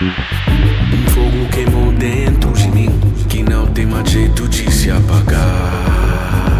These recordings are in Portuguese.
Um Fogo queimou dentro de mim, que não tem mais jeito de se apagar.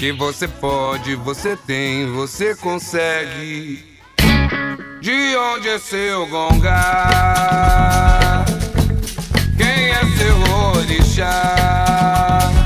Quem você pode, você tem, você consegue. De onde é seu gongá? Quem é seu orixá?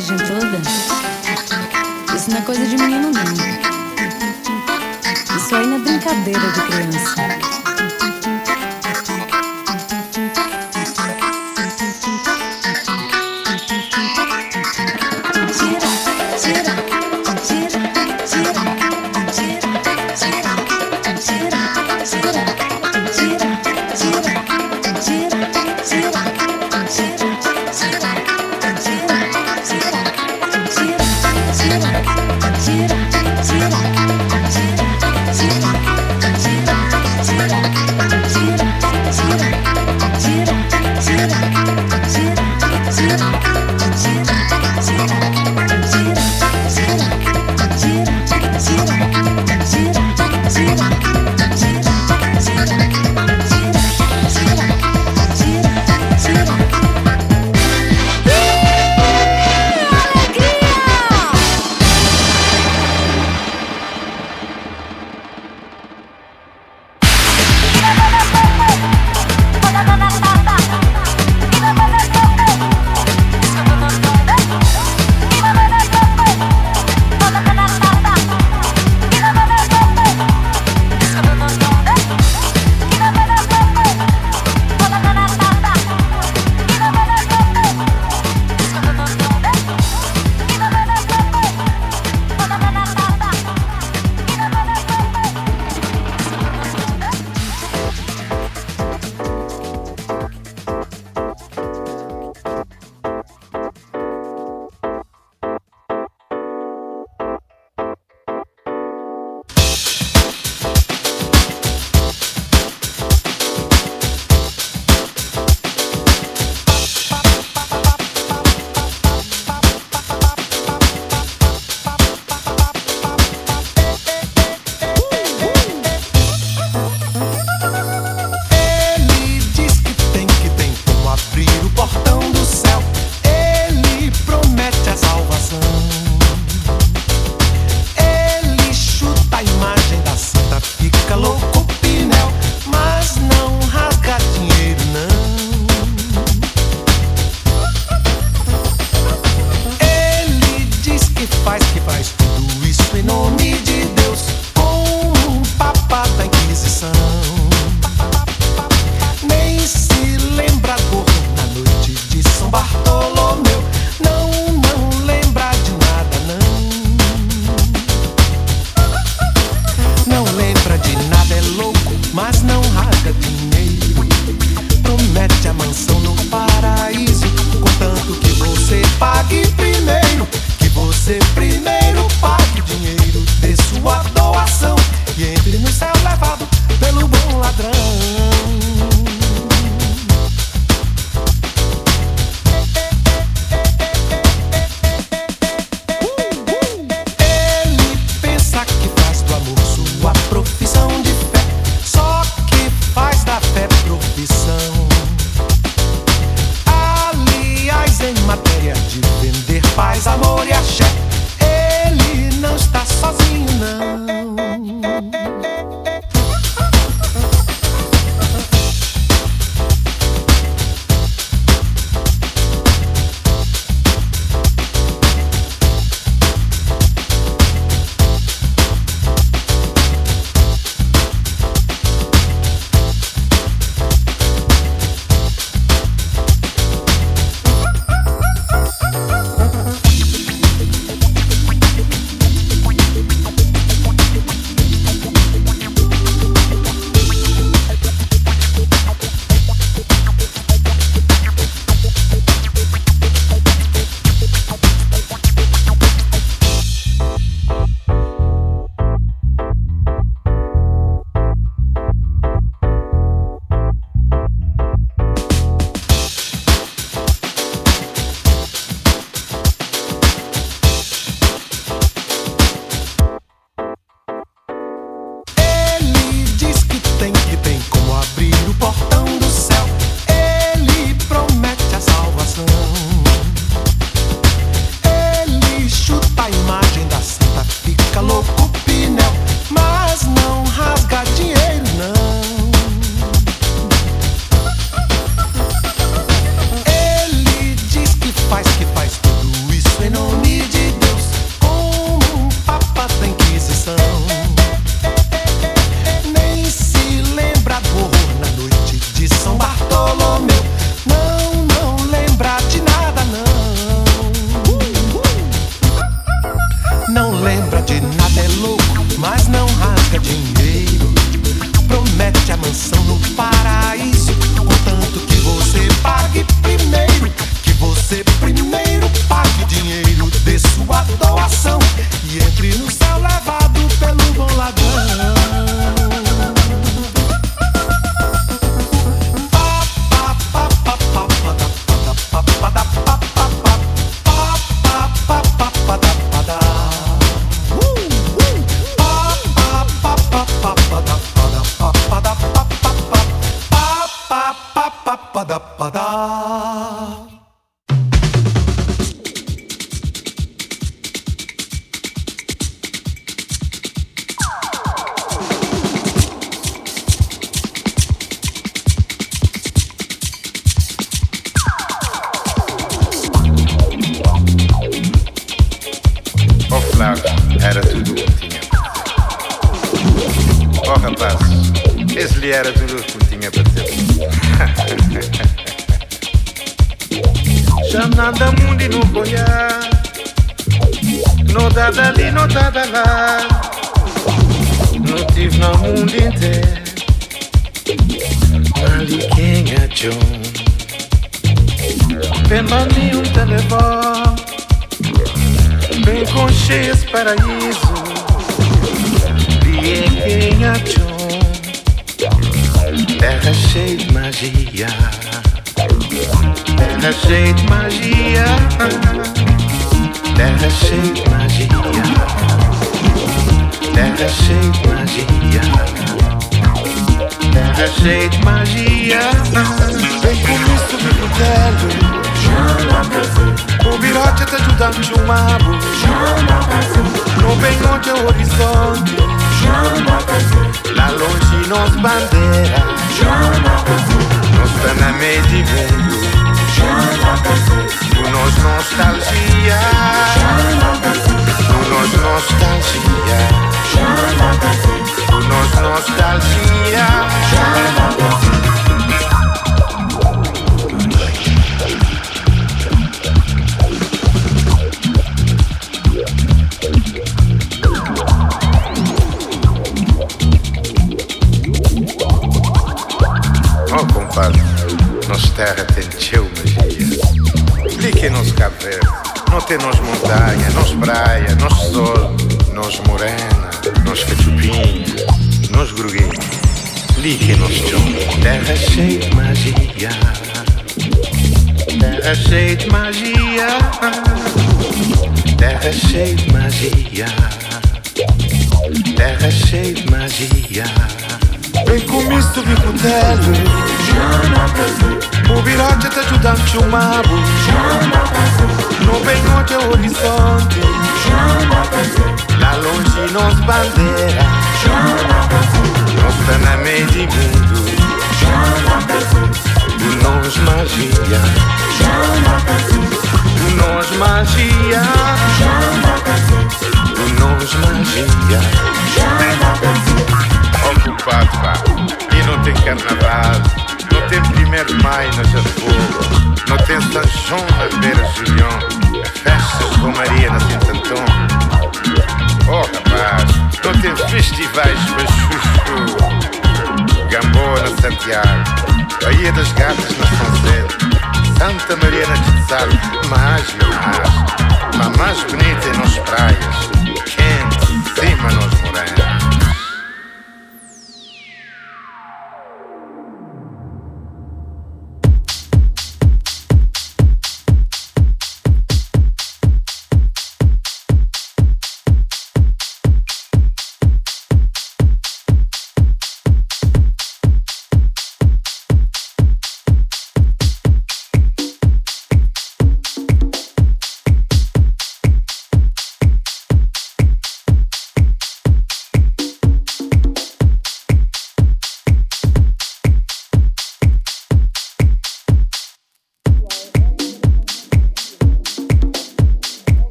Tem